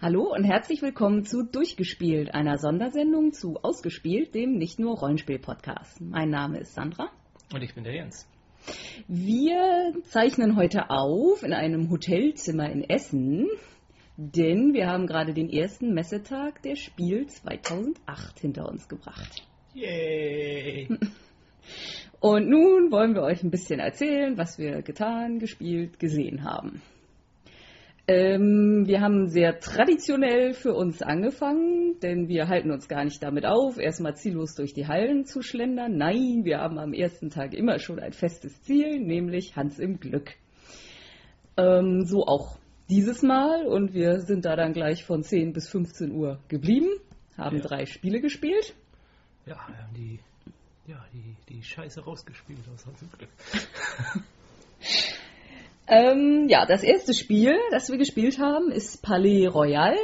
Hallo und herzlich willkommen zu Durchgespielt, einer Sondersendung zu Ausgespielt, dem nicht nur Rollenspiel-Podcast. Mein Name ist Sandra. Und ich bin der Jens. Wir zeichnen heute auf in einem Hotelzimmer in Essen, denn wir haben gerade den ersten Messetag der Spiel 2008 hinter uns gebracht. Yay! Und nun wollen wir euch ein bisschen erzählen, was wir getan, gespielt, gesehen haben. Ähm, wir haben sehr traditionell für uns angefangen, denn wir halten uns gar nicht damit auf, erstmal ziellos durch die Hallen zu schlendern. Nein, wir haben am ersten Tag immer schon ein festes Ziel, nämlich Hans im Glück. Ähm, so auch dieses Mal und wir sind da dann gleich von 10 bis 15 Uhr geblieben, haben Ja. drei Spiele gespielt. Ja, wir haben die, ja, die, die Scheiße rausgespielt aus Hans im Glück. Ähm, ja, das erste Spiel, das wir gespielt haben, ist Palais Royal.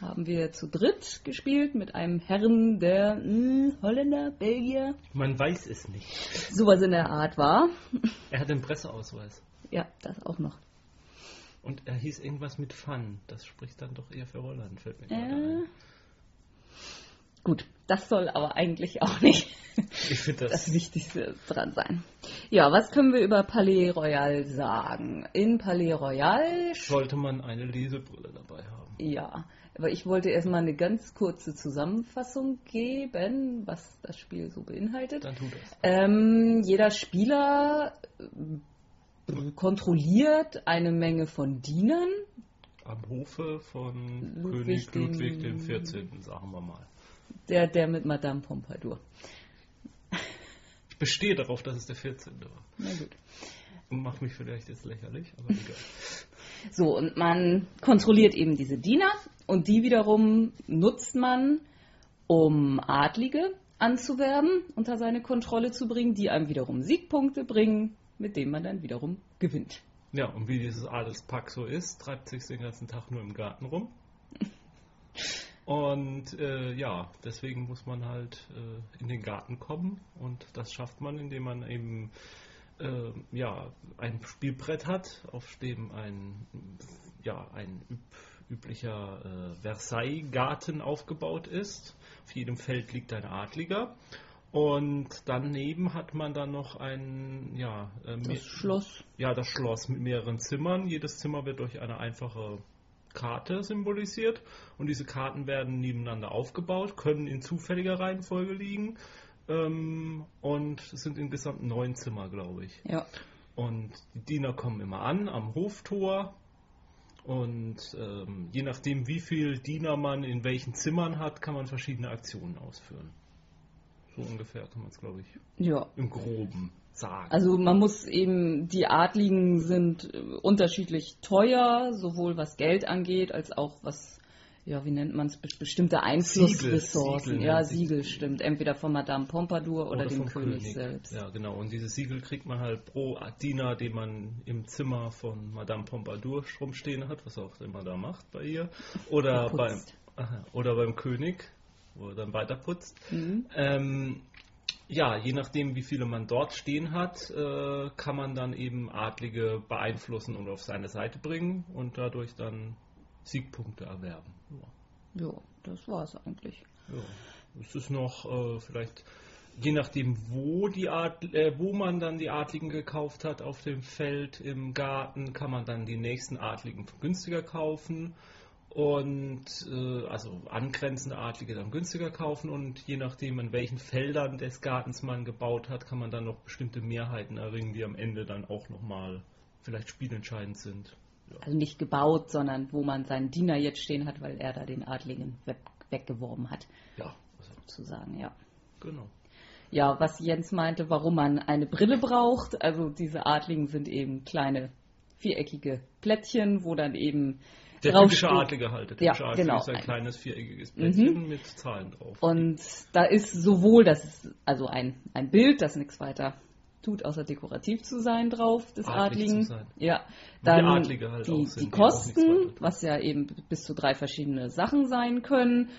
Haben wir zu dritt gespielt mit einem Herrn, der mh, Holländer, Belgier, Man weiß es nicht. sowas in der Art war. Er hat einen Presseausweis. Ja, das auch noch. Und er hieß irgendwas mit Fun. Das spricht dann doch eher für Holland, fällt mir gerade Äh, ein. Gut, das soll aber eigentlich auch nicht das das. Wichtigste dran sein. Ja, was können wir über Palais Royal sagen? In Palais Royal, Sollte man eine Lesebrille dabei haben. ja, aber ich wollte erstmal eine ganz kurze Zusammenfassung geben, was das Spiel so beinhaltet. Dann tu das. Ähm, jeder Spieler äh, kontrolliert eine Menge von Dienern. Am Hofe von Ludwig König Ludwig dem- dem 14., sagen wir mal. Der, der mit Madame Pompadour. Ich bestehe darauf, dass es der 14. war. Na gut. Macht mich vielleicht jetzt lächerlich, aber egal. So, und man kontrolliert eben diese Diener und die wiederum nutzt man, um Adlige anzuwerben, unter seine Kontrolle zu bringen, die einem wiederum Siegpunkte bringen, mit denen man dann wiederum gewinnt. Ja, und wie dieses Adelspack so ist, treibt sich den ganzen Tag nur im Garten rum. Und äh, ja, deswegen muss man halt äh, in den Garten kommen und das schafft man, indem man eben äh, ja, ein Spielbrett hat, auf dem ein, ja, ein üb üblicher äh, Versailles-Garten aufgebaut ist. Auf jedem Feld liegt ein Adliger. Und daneben hat man dann noch ein, ja, äh, Das Schloss. ja, das Schloss mit mehreren Zimmern. Jedes Zimmer wird durch eine einfache Karte symbolisiert und diese Karten werden nebeneinander aufgebaut, können in zufälliger Reihenfolge liegen ähm, und es sind insgesamt neun Zimmer, glaube ich. Ja. Und die Diener kommen immer an am Hoftor und ähm, je nachdem, wie viel Diener man in welchen Zimmern hat, kann man verschiedene Aktionen ausführen. So ungefähr kann man es, glaube ich, Ja. im Groben sagen. Also man muss eben, die Adligen sind äh, unterschiedlich teuer, sowohl was Geld angeht, als auch was, ja, wie nennt man es, bestimmte Einflussressourcen. Siegel ja, sich Siegel stimmt. Entweder von Madame Pompadour oder, dem vom König, selbst. Ja, genau. Und diese Siegel kriegt man halt pro Diener, den man im Zimmer von Madame Pompadour rumstehen hat, was auch immer da macht bei ihr. Oder, beim, oder beim König, wo er dann weiter putzt. Mhm. Ähm, ja, je nachdem, wie viele man dort stehen hat, äh, kann man dann eben Adlige beeinflussen und auf seine Seite bringen und dadurch dann Siegpunkte erwerben. Ja. Ja, das war's eigentlich. Ja, es ist noch äh, vielleicht, je nachdem, wo, die Art, äh, wo man dann die Adligen gekauft hat auf dem Feld, im Garten, kann man dann die nächsten Adligen günstiger kaufen. Und äh, also angrenzende Adlige dann günstiger kaufen und je nachdem, in welchen Feldern des Gartens man gebaut hat, kann man dann noch bestimmte Mehrheiten erringen, die am Ende dann auch nochmal vielleicht spielentscheidend sind. Ja. Also nicht gebaut, sondern wo man seinen Diener jetzt stehen hat, weil er da den Adligen weg, weggeworben hat, Ja, sozusagen, ja. genau. Ja, was Jens meinte, warum man eine Brille braucht. Also diese Adligen sind eben kleine viereckige Plättchen, wo dann eben Der typische Adlige halt. Der Ja, typische Adlige genau. ist ein kleines viereckiges Plättchen mit Zahlen drauf. Und da ist sowohl das also ein, ein Bild, das nichts weiter tut, außer dekorativ zu sein drauf, des Adlig Adligen. Ja, dann Adlige halt die, auch sind, die die Kosten, was ja eben bis zu drei verschiedene Sachen sein können.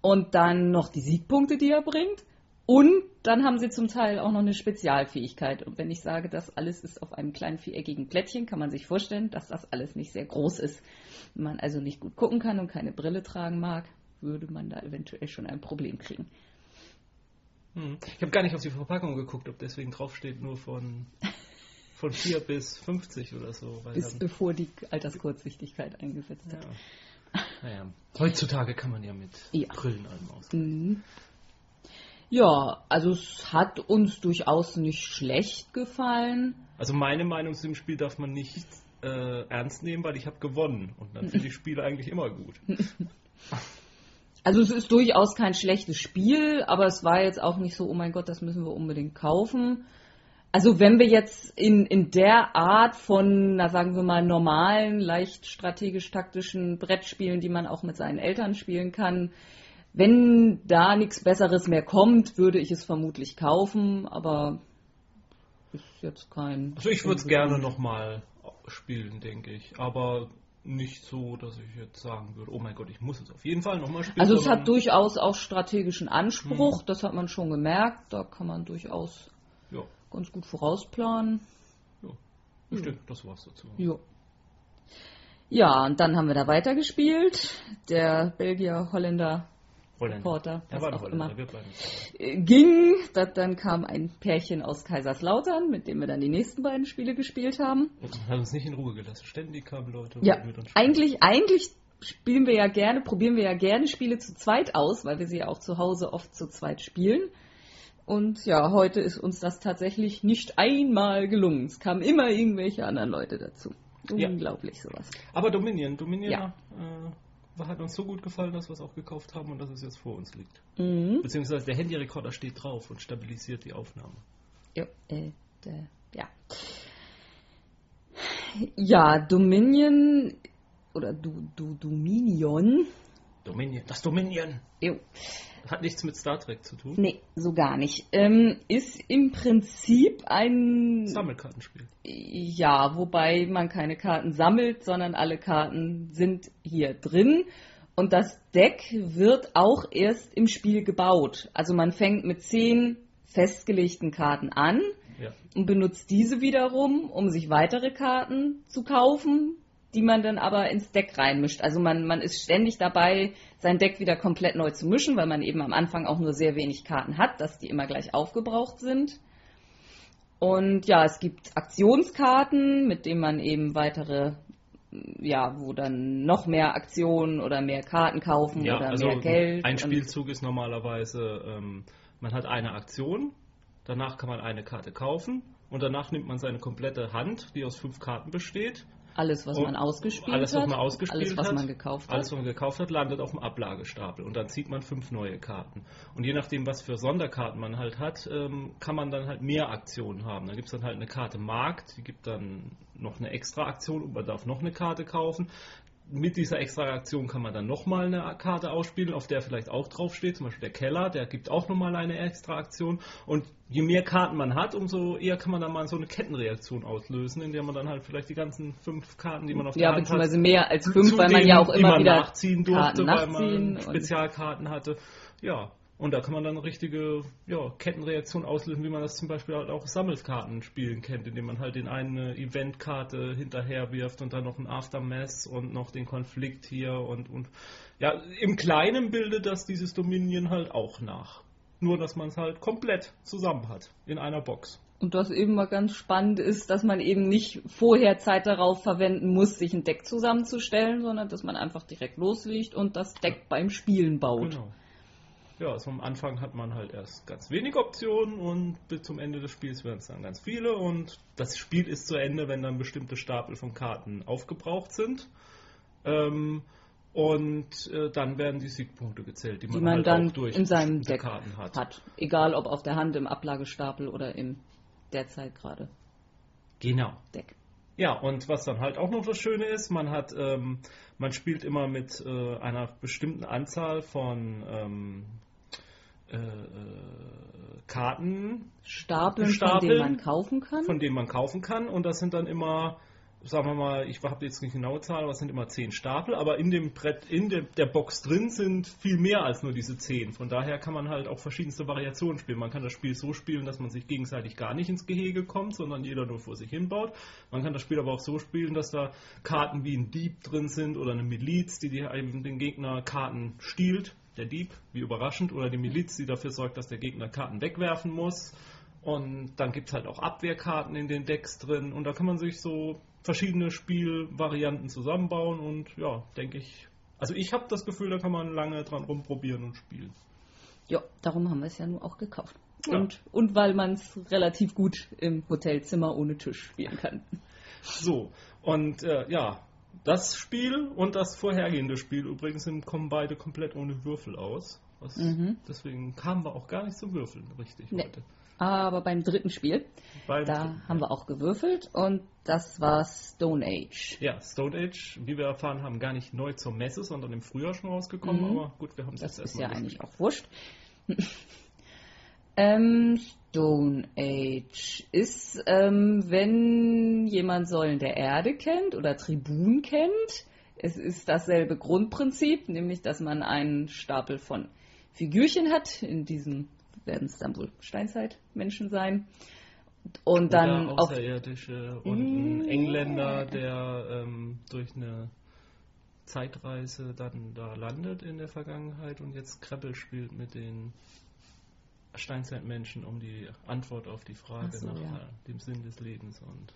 Und dann noch die Siegpunkte, die er bringt. Und dann haben sie zum Teil auch noch eine Spezialfähigkeit. Und wenn ich sage, das alles ist auf einem kleinen viereckigen Plättchen, kann man sich vorstellen, dass das alles nicht sehr groß ist. Wenn man also nicht gut gucken kann und keine Brille tragen mag, würde man da eventuell schon ein Problem kriegen. Hm. Ich habe gar nicht auf die Verpackung geguckt, ob deswegen draufsteht nur von, von 4 bis 50 oder so. bis bevor die Alterskurzsichtigkeit eingesetzt hat. Ja. Naja, heutzutage kann man ja mit ja. Brillen allem aus. Mhm. Ja, also es hat uns durchaus nicht schlecht gefallen. Also meine Meinung zu dem Spiel darf man nicht äh, ernst nehmen, weil ich habe gewonnen. Und dann finde ich Spiele eigentlich immer gut. Also es ist durchaus kein schlechtes Spiel, aber es war jetzt auch nicht so, oh mein Gott, das müssen wir unbedingt kaufen. Also wenn wir jetzt in, in der Art von, na sagen wir mal, normalen, leicht strategisch-taktischen Brettspielen, die man auch mit seinen Eltern spielen kann, wenn da nichts Besseres mehr kommt, würde ich es vermutlich kaufen, aber ist jetzt kein... Also ich würde es gerne nochmal spielen, denke ich. Aber nicht so, dass ich jetzt sagen würde, oh mein Gott, ich muss es auf jeden Fall nochmal spielen. Also es hat durchaus auch strategischen Anspruch, hm. das hat man schon gemerkt, da kann man durchaus ja. ganz gut vorausplanen. Ja, bestimmt, ja. das war's dazu. Ja. Ja, und dann haben wir da weitergespielt. Der Belgier, Holländer Reporter, was auch immer, äh, ging. dann kam ein Pärchen aus Kaiserslautern, mit dem wir dann die nächsten beiden Spiele gespielt haben. Und hat uns nicht in Ruhe gelassen. Ständig kamen Leute ja, mit uns. Eigentlich, eigentlich spielen wir ja gerne, probieren wir ja gerne Spiele zu zweit aus, weil wir sie ja auch zu Hause oft zu zweit spielen. Und ja, heute ist uns das tatsächlich nicht einmal gelungen. Es kamen immer irgendwelche anderen Leute dazu. Unglaublich ja. sowas. Aber Dominion, Dominion ja. äh, hat uns so gut gefallen, dass wir es auch gekauft haben und dass es jetzt vor uns liegt. Mhm. Beziehungsweise der Handyrekorder steht drauf und stabilisiert die Aufnahme. Jo, äh, der, ja. Ja, Dominion oder du, du, Dominion. Dominion, das Dominion. Jo. Hat nichts mit Star Trek zu tun? Nee, so gar nicht. Ähm, ist im Prinzip ein Sammelkartenspiel. Ja, wobei man keine Karten sammelt, sondern alle Karten sind hier drin. Und das Deck wird auch erst im Spiel gebaut. Also man fängt mit zehn festgelegten Karten an ja. und benutzt diese wiederum, um sich weitere Karten zu kaufen, die man dann aber ins Deck reinmischt. Also man, man ist ständig dabei, sein Deck wieder komplett neu zu mischen, weil man eben am Anfang auch nur sehr wenig Karten hat, dass die immer gleich aufgebraucht sind. Und ja, es gibt Aktionskarten, mit denen man eben weitere, ja, wo dann noch mehr Aktionen oder mehr Karten kaufen ja, oder also mehr Geld. Ein Spielzug ist normalerweise, ähm, man hat eine Aktion, danach kann man eine Karte kaufen und danach nimmt man seine komplette Hand, die aus fünf Karten besteht, alles, was man ausgespielt alles, was man ausgespielt alles, was man gekauft hat. Alles, was man gekauft hat, landet auf dem Ablagestapel. Und dann zieht man fünf neue Karten. Und je nachdem, was für Sonderkarten man halt hat, ähm, kann man dann halt mehr Aktionen haben. Da gibt es dann halt eine Karte Markt, die gibt dann noch eine extra Aktion und man darf noch eine Karte kaufen mit dieser extra Aktion kann man dann nochmal eine Karte ausspielen, auf der vielleicht auch draufsteht, zum Beispiel der Keller, der gibt auch nochmal eine extra Aktion. Und je mehr Karten man hat, umso eher kann man dann mal so eine Kettenreaktion auslösen, in der man dann halt vielleicht die ganzen fünf Karten, die man auf der ja, Hand hat, Ja, beziehungsweise mehr als fünf, weil man ja auch immer wieder nachziehen durfte, weil man Spezialkarten hatte. Ja, und da kann man dann richtige ja, Kettenreaktion auslösen, wie man das zum Beispiel halt auch Sammelkartenspielen kennt, indem man halt den eine Eventkarte hinterher wirft und dann noch ein Aftermath und noch den Konflikt hier und, und ja, im Kleinen bildet das dieses Dominion halt auch nach. Nur, dass man es halt komplett zusammen hat in einer Box. Und das eben mal ganz spannend ist, dass man eben nicht vorher Zeit darauf verwenden muss, sich ein Deck zusammenzustellen, sondern dass man einfach direkt loslegt und das Deck beim Spielen baut. Genau ja, also am Anfang hat man halt erst ganz wenig Optionen und bis zum Ende des Spiels werden es dann ganz viele und das Spiel ist zu Ende, wenn dann bestimmte Stapel von Karten aufgebraucht sind. Ähm, und äh, dann werden die Siegpunkte gezählt, die man, die man halt dann auch durch in seinem Deck Karten hat. hat. Egal ob auf der Hand, im Ablagestapel oder im derzeit gerade. Genau. Deck. Ja, und was dann halt auch noch das Schöne ist, man hat, ähm, man spielt immer mit äh, einer bestimmten Anzahl von ähm, äh, äh, Karten Stapeln, Stapeln, von denen man kaufen kann. Von denen man kaufen kann. Und das sind dann immer sagen wir mal, ich habe jetzt nicht genaue Zahl, aber es sind immer zehn Stapel, aber in dem Brett, in der, der Box drin sind viel mehr als nur diese zehn. Von daher kann man halt auch verschiedenste Variationen spielen. Man kann das Spiel so spielen, dass man sich gegenseitig gar nicht ins Gehege kommt, sondern jeder nur vor sich hin baut. Man kann das Spiel aber auch so spielen, dass da Karten wie ein Dieb drin sind oder eine Miliz, die, die den Gegner Karten stiehlt. Der Dieb, wie überraschend, oder die Miliz, die dafür sorgt, dass der Gegner Karten wegwerfen muss. Und dann gibt es halt auch Abwehrkarten in den Decks drin. Und da kann man sich so verschiedene Spielvarianten zusammenbauen und ja, denke ich. Also ich habe das Gefühl, da kann man lange dran rumprobieren und spielen. Ja, darum haben wir es ja nur auch gekauft. Ja. Und, und weil man es relativ gut im Hotelzimmer ohne Tisch spielen kann. So, und äh, ja, das Spiel und das vorhergehende Spiel übrigens kommen beide komplett ohne Würfel aus. Mhm. Deswegen kamen wir auch gar nicht zum Würfeln richtig Nee. heute. Aber beim dritten Spiel, Beim- da haben wir auch gewürfelt und das war Stone Age. Ja, Stone Age, wie wir erfahren haben, gar nicht neu zur Messe, sondern im Frühjahr schon rausgekommen. Mhm. Aber gut, wir haben es Das jetzt ist ja erstmal eigentlich gespielt. auch wurscht. Ähm, Stone Age ist, ähm, wenn jemand Säulen der Erde kennt oder Tribun kennt, es ist dasselbe Grundprinzip, nämlich dass man einen Stapel von Figürchen hat. In diesem werden es dann wohl Steinzeitmenschen sein. Und dann Oder Außerirdische und ein Mm. Engländer, der ähm, durch eine Zeitreise dann da landet in der Vergangenheit und jetzt Kreppel spielt mit den Steinzeitmenschen um die Antwort auf die Frage so, nach ja. äh, dem Sinn des Lebens und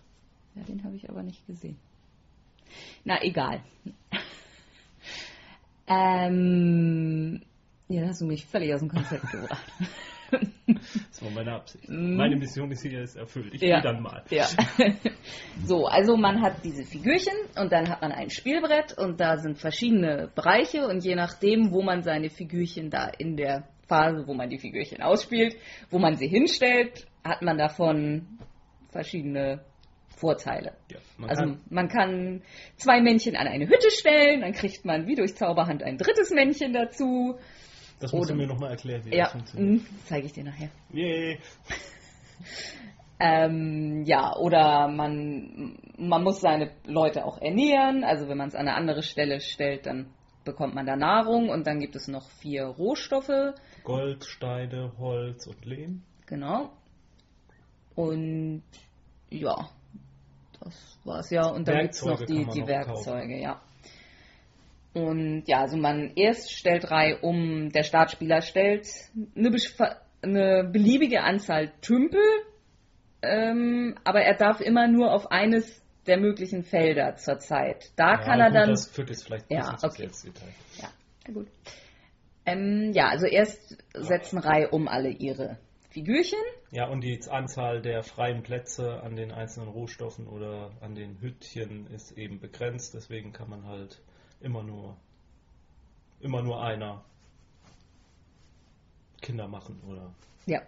Ja, den habe ich aber nicht gesehen. Na, egal. ähm, ja, da hast du mich völlig aus dem Konzept gebracht. das war meine Absicht. Mm. Meine Mission ist hier jetzt erfüllt. Ich Ja. gehe dann mal. Ja. so, also man hat diese Figürchen und dann hat man ein Spielbrett und da sind verschiedene Bereiche und je nachdem, wo man seine Figürchen da in der Phase, wo man die Figürchen ausspielt, wo man sie hinstellt, hat man davon verschiedene Vorteile. Ja, man Also kann, man kann zwei Männchen an eine Hütte stellen, dann kriegt man wie durch Zauberhand ein drittes Männchen dazu. das musst du oder- mir nochmal erklären, wie das Ja, funktioniert. zeige ich dir nachher. Yay. Ähm, ja, oder man, man muss seine Leute auch ernähren. Also wenn man es an eine andere Stelle stellt, dann bekommt man da Nahrung und dann gibt es noch vier Rohstoffe. Gold, Steine, Holz und Lehm. Genau. Und ja, das war's ja. Und dann gibt es noch die, die noch Werkzeuge, ja. Und ja, also man erst stellt drei um, der Startspieler stellt eine, eine beliebige Anzahl Tümpel, ähm, aber er darf immer nur auf eines der möglichen Felder zur Zeit. Da kann er gut, dann. Das führt jetzt vielleicht ein Ja, bisschen zu okay. ins Detail. Ja, gut. Ähm, ja, also erst setzen Reihe um alle ihre Figürchen. Ja, und die Anzahl der freien Plätze an den einzelnen Rohstoffen oder an den Hüttchen ist eben begrenzt, deswegen kann man halt immer nur immer nur einer Kinder machen oder Ja.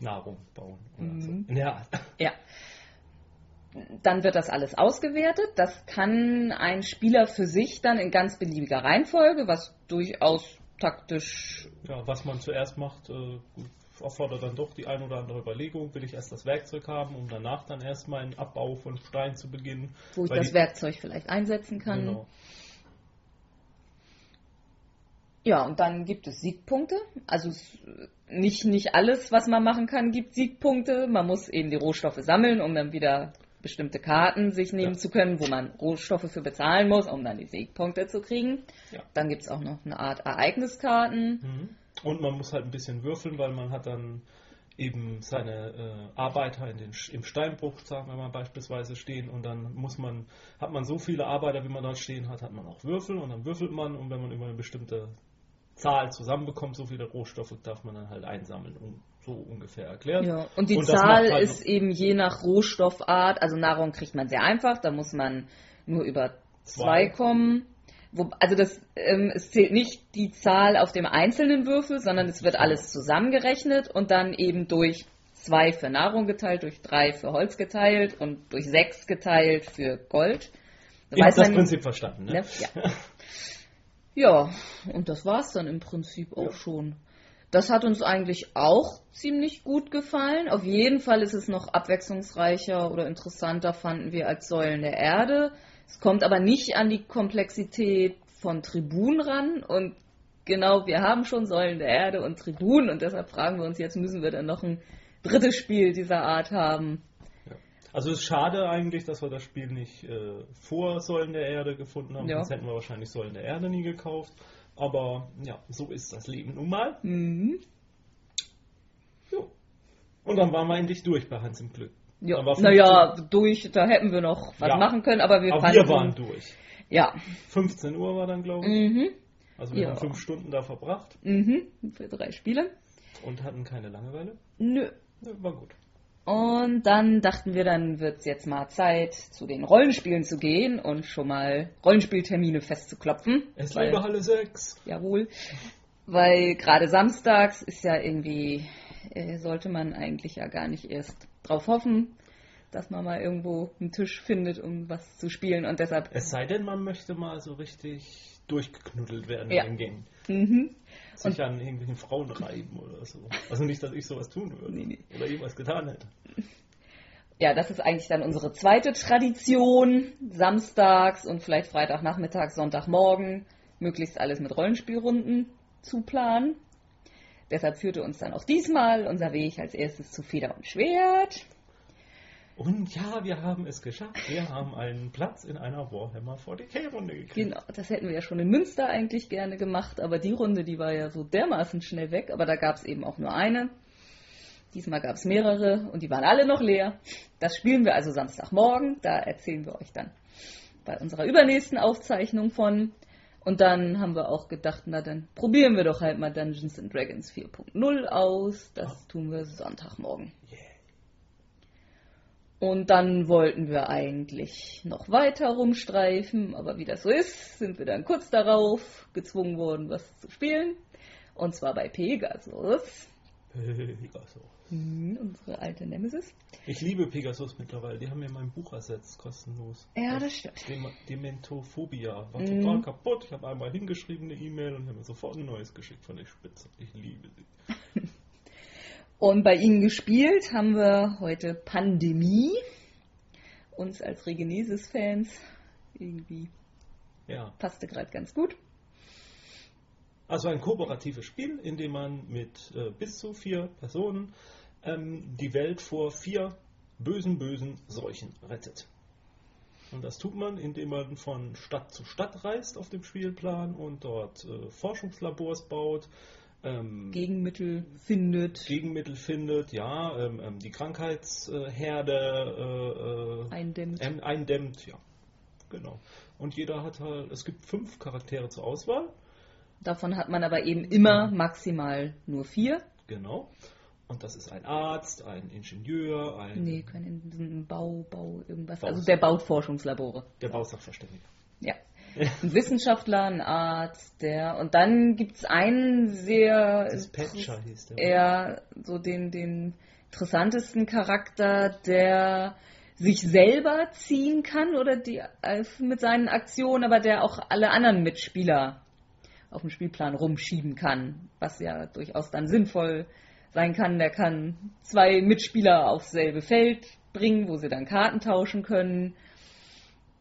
Nahrung bauen oder Mhm. so. Art. Ja. Dann wird das alles ausgewertet. Das kann ein Spieler für sich dann in ganz beliebiger Reihenfolge, was durchaus taktisch. Ja, was man zuerst macht, äh, erfordert dann doch die ein oder andere Überlegung. Will ich erst das Werkzeug haben, um danach dann erst meinen Abbau von Stein zu beginnen? wo ich das Werkzeug vielleicht einsetzen kann. Genau. Ja, und dann gibt es Siegpunkte. Also nicht, nicht alles, was man machen kann, gibt Siegpunkte. Man muss eben die Rohstoffe sammeln, um dann wieder bestimmte Karten sich nehmen Ja. zu können, wo man Rohstoffe für bezahlen muss, um dann die Siegpunkte zu kriegen. Ja. Dann gibt es auch noch eine Art Ereigniskarten. Mhm. Und man muss halt ein bisschen würfeln, weil man hat dann eben seine äh, Arbeiter in den, im Steinbruch, sagen wir mal beispielsweise, stehen und dann muss man, hat man so viele Arbeiter, wie man dort stehen hat, hat man auch Würfel und dann würfelt man und wenn man über eine bestimmte Zahl zusammenbekommt, so viele Rohstoffe darf man dann halt einsammeln, um, so ungefähr erklärt. Ja, und die Und Zahl halt ist eben je nach Rohstoffart, also Nahrung kriegt man sehr einfach, da muss man nur über zwei Zwei. kommen. Wo, also das, ähm, es zählt nicht die Zahl auf dem einzelnen Würfel, sondern es wird alles zusammengerechnet und dann eben durch zwei für Nahrung geteilt, durch drei für Holz geteilt und durch sechs geteilt für Gold. Da habt weiß das Prinzip verstanden, ne? Ne? Ja. ja, und das war's dann im Prinzip auch Ja. schon. Das hat uns eigentlich auch ziemlich gut gefallen. Auf jeden Fall ist es noch abwechslungsreicher oder interessanter, fanden wir, als Säulen der Erde. Es kommt aber nicht an die Komplexität von Tribun ran und genau, wir haben schon Säulen der Erde und Tribun und deshalb fragen wir uns jetzt, müssen wir dann noch ein drittes Spiel dieser Art haben? Also es ist schade eigentlich, dass wir das Spiel nicht äh, vor Säulen der Erde gefunden haben, Ja. sonst hätten wir wahrscheinlich Säulen der Erde nie gekauft. Aber ja, so ist das Leben nun mal. Mhm. Jo. Und dann waren wir endlich durch bei Hans im Glück. Ja, Aber 15 naja, durch, da hätten wir noch was Ja. machen können, aber wir Aber fanden. wir waren durch. Ja. 15 Uhr war dann, glaube ich. Mhm. Also wir Ja. haben fünf Stunden da verbracht Mhm. Für drei Spiele. und hatten keine Langeweile. Nö. War gut. Und dann dachten wir, dann wird es jetzt mal Zeit, zu den Rollenspielen zu gehen und schon mal Rollenspieltermine festzuklopfen. Es Weil- Halle 6. Jawohl. Weil gerade samstags ist ja irgendwie, äh, sollte man eigentlich ja gar nicht erst drauf hoffen, dass man mal irgendwo einen Tisch findet, um was zu spielen. Und deshalb, Es sei denn, man möchte mal so richtig durchgeknuddelt werden Ja. in den Gängen. mhm. Sich an irgendwelchen Frauen reiben oder so. Also nicht, dass ich sowas tun würde. Nee, nee. Oder jemals getan hätte. ja, das ist eigentlich dann unsere zweite Tradition. Samstags und vielleicht Freitagnachmittag, Sonntagmorgen, möglichst alles mit Rollenspielrunden zu planen. Deshalb führte uns dann auch diesmal unser Weg als erstes zu Feder und Schwert. Und ja, wir haben es geschafft. Wir haben einen Platz in einer Warhammer 40k-Runde gekriegt. Genau, das hätten wir ja schon in Münster eigentlich gerne gemacht, aber die Runde, die war ja so dermaßen schnell weg, aber da gab es eben auch nur eine. Diesmal gab es mehrere und die waren alle noch leer. Das spielen wir also Samstagmorgen, da erzählen wir euch dann bei unserer übernächsten Aufzeichnung von. Und dann haben wir auch gedacht, na dann probieren wir doch halt mal Dungeons and Dragons 4.0 aus. Das tun wir Sonntagmorgen. Yeah. Und dann wollten wir eigentlich noch weiter rumstreifen, aber wie das so ist, sind wir dann kurz darauf gezwungen worden, was zu spielen. Und zwar bei Pegasus, Pegasus. hm, unsere alte Nemesis. Ich liebe Pegasus mittlerweile. Die haben mir mein Buch ersetzt, kostenlos. Ja, das stimmt. Dem Dementophobia. War Mhm. total kaputt. Ich habe einmal hingeschrieben eine E-Mail und habe mir sofort ein neues geschickt von der Spitze. Ich liebe sie. Und bei Ihnen gespielt haben wir heute Pandemie. Uns als Regenesis-Fans irgendwie Ja. passte gerade ganz gut. Also ein kooperatives Spiel, in dem man mit äh, bis zu vier Personen ähm, die Welt vor vier bösen, bösen Seuchen rettet. Und das tut man, indem man von Stadt zu Stadt reist auf dem Spielplan und dort äh, Forschungslabors baut, ähm, Gegenmittel findet, Gegenmittel findet, ja, ähm, ähm, die Krankheitsherde äh, äh, eindämmt. ähm, eindämmt, ja, genau. Und jeder hat halt, es gibt fünf Charaktere zur Auswahl, Davon hat man aber eben immer maximal nur vier. genau. Und das ist ein Arzt, ein Ingenieur, ein Nee, kein in- ein Bau, Bau, irgendwas. Bau- Also der baut Forschungslabore. der Bausachverständige. Ja. Ein Wissenschaftler, ein Arzt, der. Und dann gibt es einen sehr. Dispatcher hieß der. eher so den, den interessantesten Charakter, der sich selber ziehen kann oder die äh, mit seinen Aktionen, aber der auch alle anderen Mitspieler auf dem Spielplan rumschieben kann, was ja durchaus dann sinnvoll sein kann. Der kann zwei Mitspieler aufs selbe Feld bringen, wo sie dann Karten tauschen können.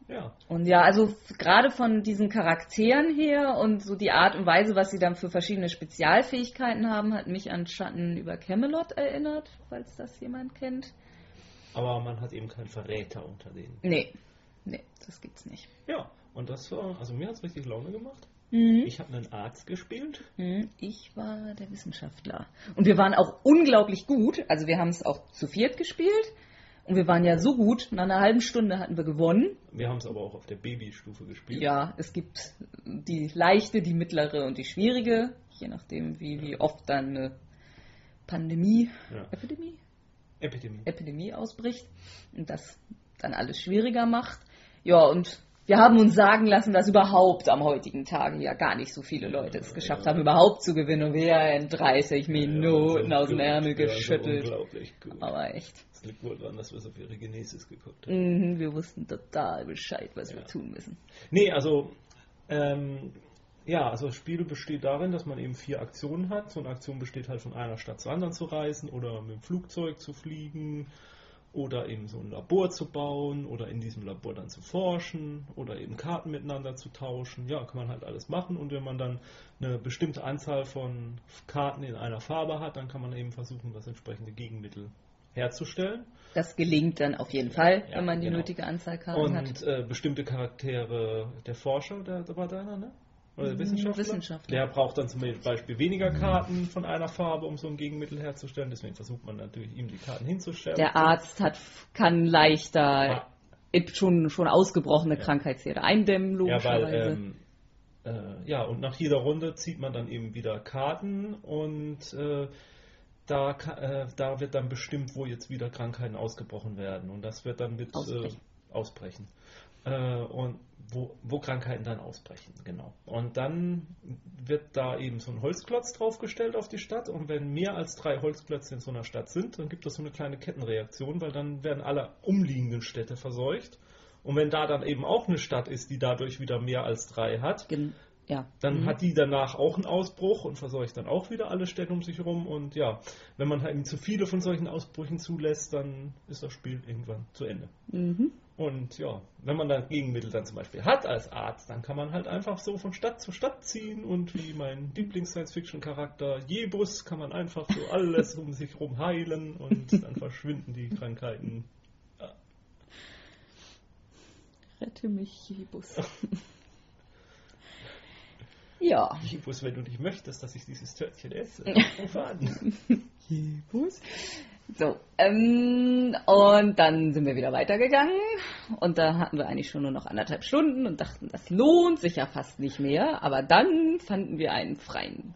Ja, Und ja, also gerade von diesen Charakteren her und so die Art und Weise, was sie dann für verschiedene Spezialfähigkeiten haben, hat mich an Schatten über Camelot erinnert, falls das jemand kennt. aber man hat eben keinen Verräter unter denen. Nee, nee, das gibt's nicht. Ja, und das war, also mir hat es richtig Laune gemacht. Mhm. Ich habe einen Arzt gespielt. Mhm, Ich war der Wissenschaftler. Und wir waren auch unglaublich gut. Also wir haben es auch zu viert gespielt. Und wir waren ja so gut, nach einer halben Stunde hatten wir gewonnen. Wir haben es aber auch auf der Babystufe gespielt. Ja, es gibt die leichte, die mittlere und die schwierige, je nachdem, wie, wie oft dann eine Pandemie, Ja. Epidemie, Epidemie. Epidemie ausbricht und das dann alles schwieriger macht. Ja, und wir haben uns sagen lassen, dass überhaupt am heutigen Tage ja gar nicht so viele Leute es geschafft Ja. haben, überhaupt zu gewinnen. Und wir in 30 Minuten Ja, aus dem. Ärmel geschüttelt. unglaublich gut. Aber echt, liegt wohl daran, dass wir so viel Genesis geguckt haben. mhm, wir wussten total Bescheid, was wir Ja. tun müssen. Nee, also ähm, Ja, also das Spiel besteht darin, dass man eben vier Aktionen hat. So eine Aktion besteht halt von einer Stadt zur anderen zu reisen oder mit dem Flugzeug zu fliegen oder eben so ein Labor zu bauen oder in diesem Labor dann zu forschen oder eben Karten miteinander zu tauschen. Ja, kann man halt alles machen und wenn man dann eine bestimmte Anzahl von Karten in einer Farbe hat, dann kann man eben versuchen, das entsprechende Gegenmittel herzustellen. Das gelingt dann auf jeden Fall, Ja, wenn man die genau. nötige Anzahl Karten Und hat. äh, bestimmte Charaktere, der Forscher, der, der war deiner, ne? Oder der Mm, Wissenschaftler? Wissenschaftler. Der braucht dann zum Beispiel weniger Karten von einer Farbe, um so ein Gegenmittel herzustellen. Deswegen versucht man natürlich, ihm die Karten hinzustellen. Der Arzt hat, kann leichter Ja. schon, schon ausgebrochene Ja. Krankheitsherde eindämmen, Ja, weil, logischerweise. ähm, äh, ja, und nach jeder Runde zieht man dann eben wieder Karten und äh, da, äh, da wird dann bestimmt, wo jetzt wieder Krankheiten ausgebrochen werden. Und das wird dann mit Ausbrechen. Äh, ausbrechen. Äh, und wo, wo Krankheiten dann ausbrechen, genau. Und dann wird da eben so ein Holzklotz draufgestellt auf die Stadt. Und wenn mehr als drei Holzklötze in so einer Stadt sind, dann gibt es so eine kleine Kettenreaktion, weil dann werden alle umliegenden Städte verseucht. Und wenn da dann eben auch eine Stadt ist, die dadurch wieder mehr als drei hat, Gen ja. dann Mhm. hat die danach auch einen Ausbruch und verseucht dann auch wieder alle Städte um sich herum. Und ja, wenn man halt eben zu viele von solchen Ausbrüchen zulässt, dann ist das Spiel irgendwann zu Ende. Mhm. Und ja, wenn man dann Gegenmittel dann zum Beispiel hat als Arzt, dann kann man halt einfach so von Stadt zu Stadt ziehen und wie mein Lieblings-Science-Fiction-Charakter Jebus kann man einfach so alles um sich herum heilen und dann verschwinden die Krankheiten. Rette mich, Jebus. ja. Jebus, wenn du nicht möchtest, dass ich dieses Törtchen esse, ruf an. Jebus. So, ähm, und dann sind wir wieder weitergegangen und da hatten wir eigentlich schon nur noch anderthalb Stunden und dachten, das lohnt sich ja fast nicht mehr. Aber dann fanden wir einen freien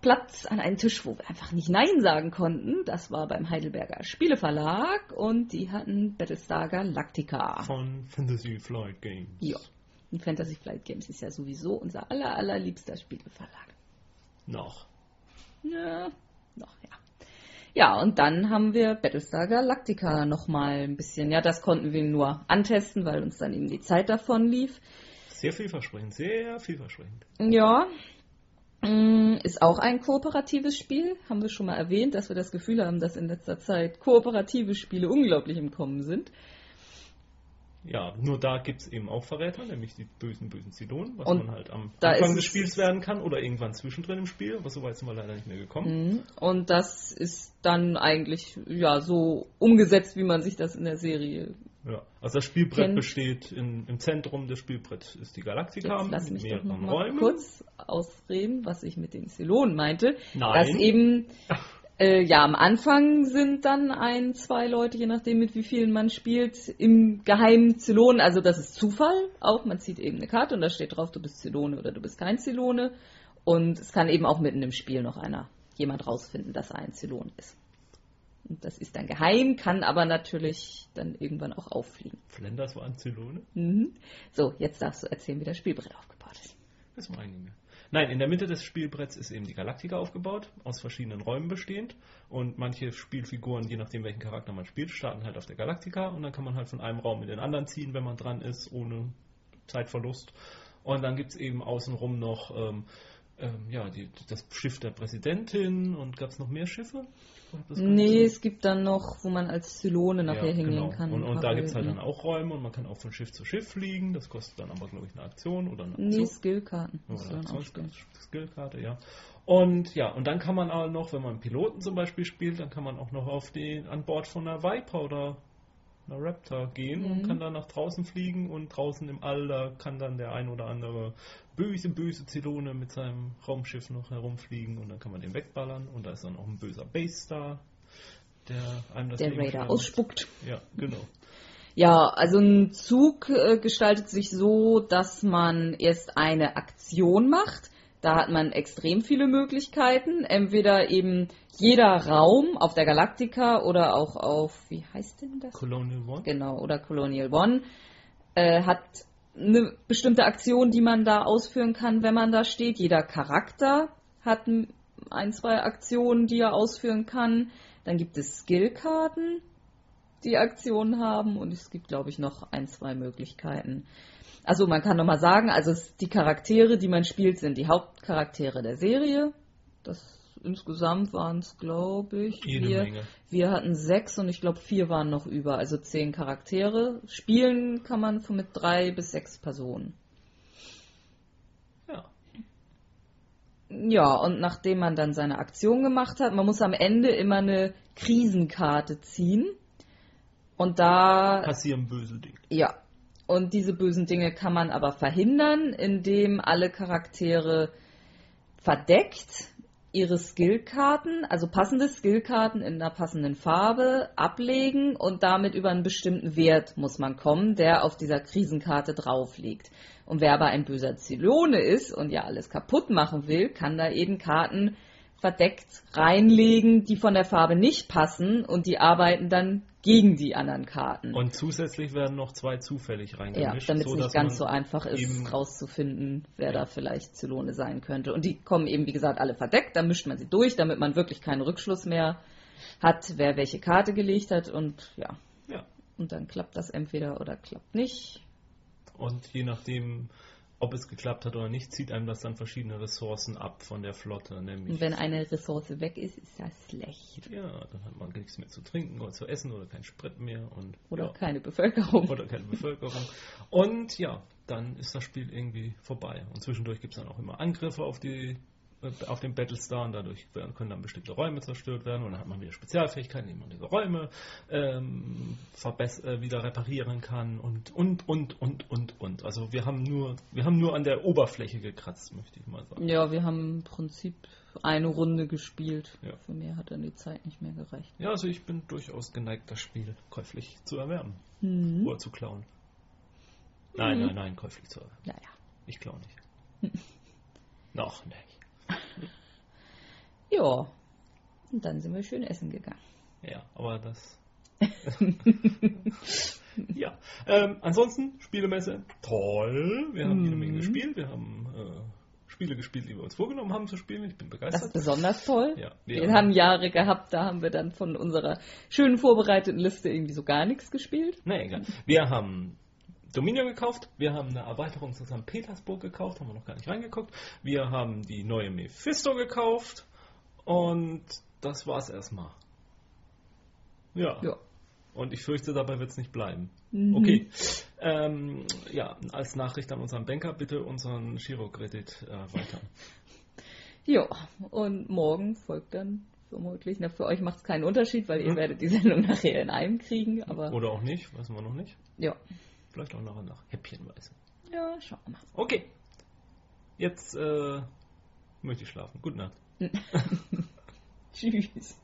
Platz an einem Tisch, wo wir einfach nicht Nein sagen konnten. Das war beim Heidelberger Spieleverlag und die hatten Battlestar Galactica. Von Fantasy Flight Games. Ja. Und Fantasy Flight Games ist ja sowieso unser aller, allerliebster Spieleverlag. Noch. Ja, noch, ja. Ja, und dann haben wir Battlestar Galactica nochmal ein bisschen, ja, das konnten wir nur antesten, weil uns dann eben die Zeit davon lief. Sehr vielversprechend, sehr vielversprechend. Ja, mm, ist auch ein kooperatives Spiel. Haben wir schon mal erwähnt, dass wir das Gefühl haben, dass in letzter Zeit kooperative Spiele unglaublich im Kommen sind. Ja, nur da gibt es eben auch Verräter, nämlich die bösen, bösen Zylonen, was Und man halt am Anfang des es- Spiels werden kann oder irgendwann zwischendrin im Spiel, aber so weit sind wir leider nicht mehr gekommen. Mhm. Und das ist dann eigentlich, ja, so umgesetzt, wie man sich das in der Serie Ja. Also das Spielbrett Kennt- besteht in, im Zentrum des Spielbretts ist die Galaktika Jetzt lass mit mich doch noch mehreren mal Räumen. kurz ausreden, was ich mit den Zylonen meinte. Nein. Dass eben, äh, ja, am Anfang sind dann ein, zwei Leute, je nachdem mit wie vielen man spielt, im geheimen Zylonen. Also das ist Zufall auch. Man zieht eben eine Karte und da steht drauf, du bist Zylone oder du bist kein Zylone. Und es kann eben auch mitten im Spiel noch einer, jemand rausfinden, dass er ein Zylon ist. Und das ist dann geheim, kann aber natürlich dann irgendwann auch auffliegen. Flenders war ein Zylone? Mhm. So, jetzt darfst du erzählen, wie das Spielbrett aufgebaut ist. Das meine ich. Nein, in der Mitte des Spielbretts ist eben die Galaktika aufgebaut, aus verschiedenen Räumen bestehend. Und manche Spielfiguren, je nachdem welchen Charakter man spielt, starten halt auf der Galaktika und dann kann man halt von einem Raum in den anderen ziehen, wenn man dran ist, ohne Zeitverlust. Und dann gibt es eben außenrum noch ähm, ähm, ja, die, das Schiff der Präsidentin und gab es noch mehr Schiffe? Nee, so- es gibt dann noch, wo man als Zylone nachher ja, hingehen genau. kann. Und, und da gibt es halt dann auch Räume und man kann auch von Schiff zu Schiff fliegen. Das kostet dann aber, glaube ich, eine Aktion oder eine Nee, Aktion. Skillkarten Oder spielen. Aktions- Skillkarte, ja. Und ja, und dann kann man auch noch, wenn man Piloten zum Beispiel spielt, dann kann man auch noch auf den, an Bord von einer Viper oder einer Raptor gehen und Mhm. kann dann nach draußen fliegen und draußen im All, da kann dann der ein oder andere böse, böse Zylone mit seinem Raumschiff noch herumfliegen und dann kann man den wegballern und da ist dann auch ein böser Base-Star, der einem das Der Leben Raider ausspuckt. Ja, genau. Ja, also ein Zug äh, gestaltet sich so, dass man erst eine Aktion macht. Da hat man extrem viele Möglichkeiten. Entweder eben jeder Raum auf der Galaktika oder auch auf, wie heißt denn das? Colonial One. Genau, oder Colonial One, äh, hat eine bestimmte Aktion, die man da ausführen kann, wenn man da steht. Jeder Charakter hat ein, zwei Aktionen, die er ausführen kann. Dann gibt es Skillkarten, die Aktionen haben und es gibt, glaube ich, noch ein, zwei Möglichkeiten. Also man kann nochmal sagen, also die Charaktere, die man spielt, sind die Hauptcharaktere der Serie. Das insgesamt waren es, glaube ich. Jede wir, Menge. wir hatten sechs und ich glaube vier waren noch über, also zehn Charaktere. Spielen kann man von mit drei bis sechs Personen. Ja. Ja, und nachdem man dann seine Aktion gemacht hat, man muss am Ende immer eine Krisenkarte ziehen. Und da Passieren böse Dinge. Ja. Und diese bösen Dinge kann man aber verhindern, indem alle Charaktere verdeckt ihre Skillkarten, also passende Skillkarten in einer passenden Farbe ablegen und damit über einen bestimmten Wert muss man kommen, der auf dieser Krisenkarte drauf liegt. Und wer aber ein böser Zylone ist und ja alles kaputt machen will, kann da eben Karten verdeckt reinlegen, die von der Farbe nicht passen und die arbeiten dann gegen die anderen Karten. Und zusätzlich werden noch zwei zufällig Ja, reingemischt. damit es so, nicht ganz so einfach ist, rauszufinden, wer Ja. da vielleicht Zylone sein könnte. Und die kommen eben, wie gesagt, alle verdeckt, dann mischt man sie durch, damit man wirklich keinen Rückschluss mehr hat, wer welche Karte gelegt hat. Und ja, Ja. und dann klappt das entweder oder klappt nicht. Und je nachdem, ob es geklappt hat oder nicht, zieht einem das dann verschiedene Ressourcen ab von der Flotte. Nämlich, Und wenn eine Ressource weg ist, ist das schlecht. ja, dann hat man nichts mehr zu trinken oder zu essen oder kein Sprit mehr und Oder ja, keine Bevölkerung. oder keine Bevölkerung. Und ja, dann ist das Spiel irgendwie vorbei. Und zwischendurch gibt es dann auch immer Angriffe auf die auf den Battlestar und dadurch können dann bestimmte Räume zerstört werden und dann hat man wieder Spezialfähigkeiten, die man diese Räume ähm, äh, wieder reparieren kann und und und und und und. Also wir haben nur wir haben nur an der Oberfläche gekratzt, möchte ich mal sagen. Ja, wir haben im Prinzip eine Runde gespielt. Ja. Für mehr hat dann die Zeit nicht mehr gereicht. Ja, also ich bin durchaus geneigt, das Spiel käuflich zu erwerben Mhm. oder zu klauen. Nein, Mhm. nein, nein, käuflich zu erwerben. Naja. Ich klaue nicht. Noch nicht. Ja. Und dann sind wir schön essen gegangen. Ja, aber das. ja. Ähm, ansonsten, Spielemesse, toll. Wir haben jede Menge Mhm. gespielt. Wir haben äh, Spiele gespielt, die wir uns vorgenommen haben zu spielen. Ich bin Das ist begeistert. besonders toll. Ja, Wir wir- haben Jahre gehabt, da haben wir dann von unserer schön vorbereiteten Liste irgendwie so gar nichts gespielt. Na egal. Wir haben Dominion gekauft, wir haben eine Erweiterung zu St. Petersburg gekauft, haben wir noch gar nicht reingeguckt. Wir haben die neue Mephisto gekauft und das war's erstmal. Ja. Ja. Und ich fürchte, dabei wird es nicht bleiben. Mhm. Okay. Ähm, ja, als Nachricht an unseren Banker, bitte unseren Girokredit erweitern. Ja, und morgen folgt dann vermutlich, na, für euch macht es keinen Unterschied, weil ihr Hm. werdet die Sendung nachher in einem kriegen, aber Oder auch nicht, wissen wir noch nicht. ja. Vielleicht auch nachher nach Häppchenweise. Ja, schauen wir mal. Okay. Jetzt äh, möchte ich schlafen. Gute Nacht. Jeez.